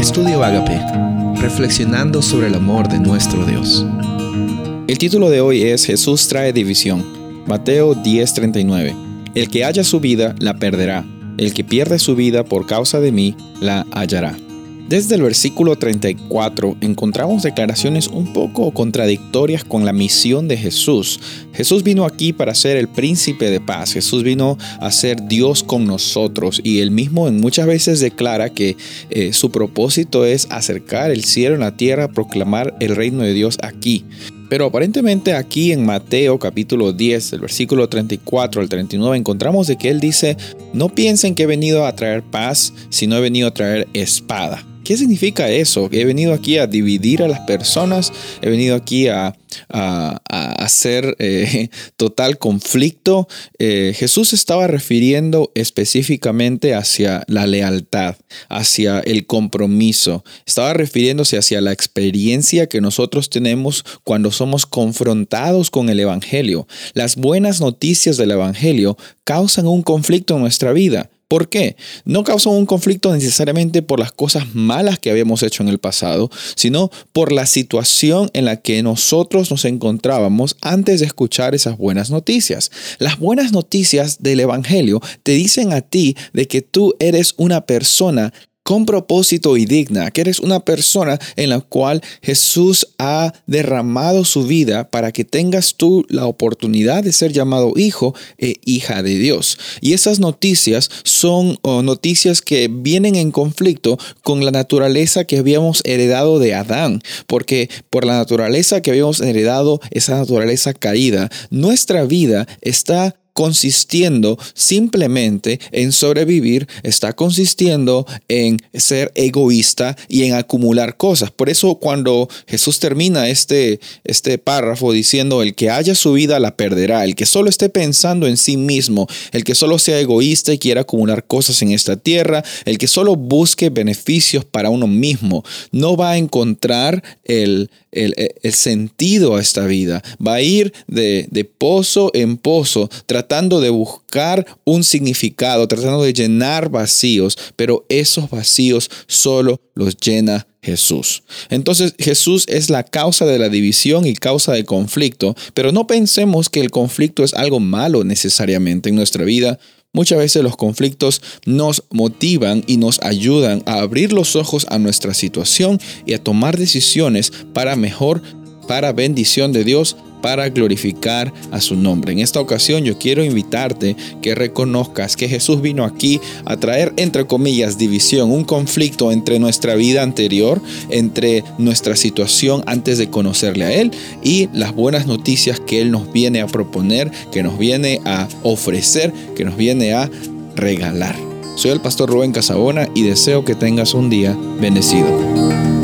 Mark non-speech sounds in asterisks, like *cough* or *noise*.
Estudio Agape, reflexionando sobre el amor de nuestro Dios. El título de hoy es Jesús trae división. Mateo 10:39. El que haya su vida la perderá, el que pierde su vida por causa de mí la hallará. Desde el versículo 34 encontramos declaraciones un poco contradictorias con la misión de Jesús. Jesús vino aquí para ser el príncipe de paz, Jesús vino a ser Dios con nosotros y él mismo muchas veces declara que eh, su propósito es acercar el cielo en la tierra, proclamar el reino de Dios aquí. Pero aparentemente aquí en Mateo capítulo 10, el versículo 34 al 39, encontramos de que él dice, no piensen que he venido a traer paz, sino he venido a traer espada. ¿Qué significa eso? He venido aquí a dividir a las personas, he venido aquí a, hacer eh, *laughs* total conflicto. Eh, Jesús estaba refiriendo específicamente hacia la lealtad, hacia el compromiso. Estaba refiriéndose hacia la experiencia que nosotros tenemos cuando somos confrontados con el Evangelio. Las buenas noticias del Evangelio causan un conflicto en nuestra vida ¿Por qué? No causan un conflicto necesariamente por las cosas malas que habíamos hecho en el pasado, sino por la situación en la que nosotros nos encontrábamos antes de escuchar esas buenas noticias. Las buenas noticias del Evangelio te dicen a ti de que tú eres una persona con propósito y digna, que eres una persona en la cual Jesús ha derramado su vida para que tengas tú la oportunidad de ser llamado hijo e hija de Dios. Y esas noticias son noticias que vienen en conflicto con la naturaleza que habíamos heredado de Adán, porque por la naturaleza que habíamos heredado, esa naturaleza caída, nuestra vida está consistiendo simplemente en sobrevivir, está consistiendo en ser egoísta y en acumular cosas. Por eso cuando Jesús termina este, este párrafo diciendo, el que haya su vida la perderá, el que solo esté pensando en sí mismo, el que solo sea egoísta y quiera acumular cosas en esta tierra, el que solo busque beneficios para uno mismo, no va a encontrar el, el, sentido a esta vida. Va a ir de, de pozo en pozo tratando de buscar un significado, tratando de llenar vacíos, pero esos vacíos solo los llena Jesús. Entonces Jesús es la causa de la división y causa de conflicto, pero no pensemos que el conflicto es algo malo necesariamente en nuestra vida. Muchas veces los conflictos nos motivan y nos ayudan a abrir los ojos a nuestra situación y a tomar decisiones para mejor, para bendición de Dios, para glorificar a su nombre. En esta ocasión yo quiero invitarte que reconozcas que Jesús vino aquí a traer, entre comillas, división, un conflicto entre nuestra vida anterior, entre nuestra situación antes de conocerle a Él y las buenas noticias que Él nos viene a proponer, que nos viene a ofrecer, que nos viene a regalar. Soy el pastor Rubén Casabona y deseo que tengas un día bendecido.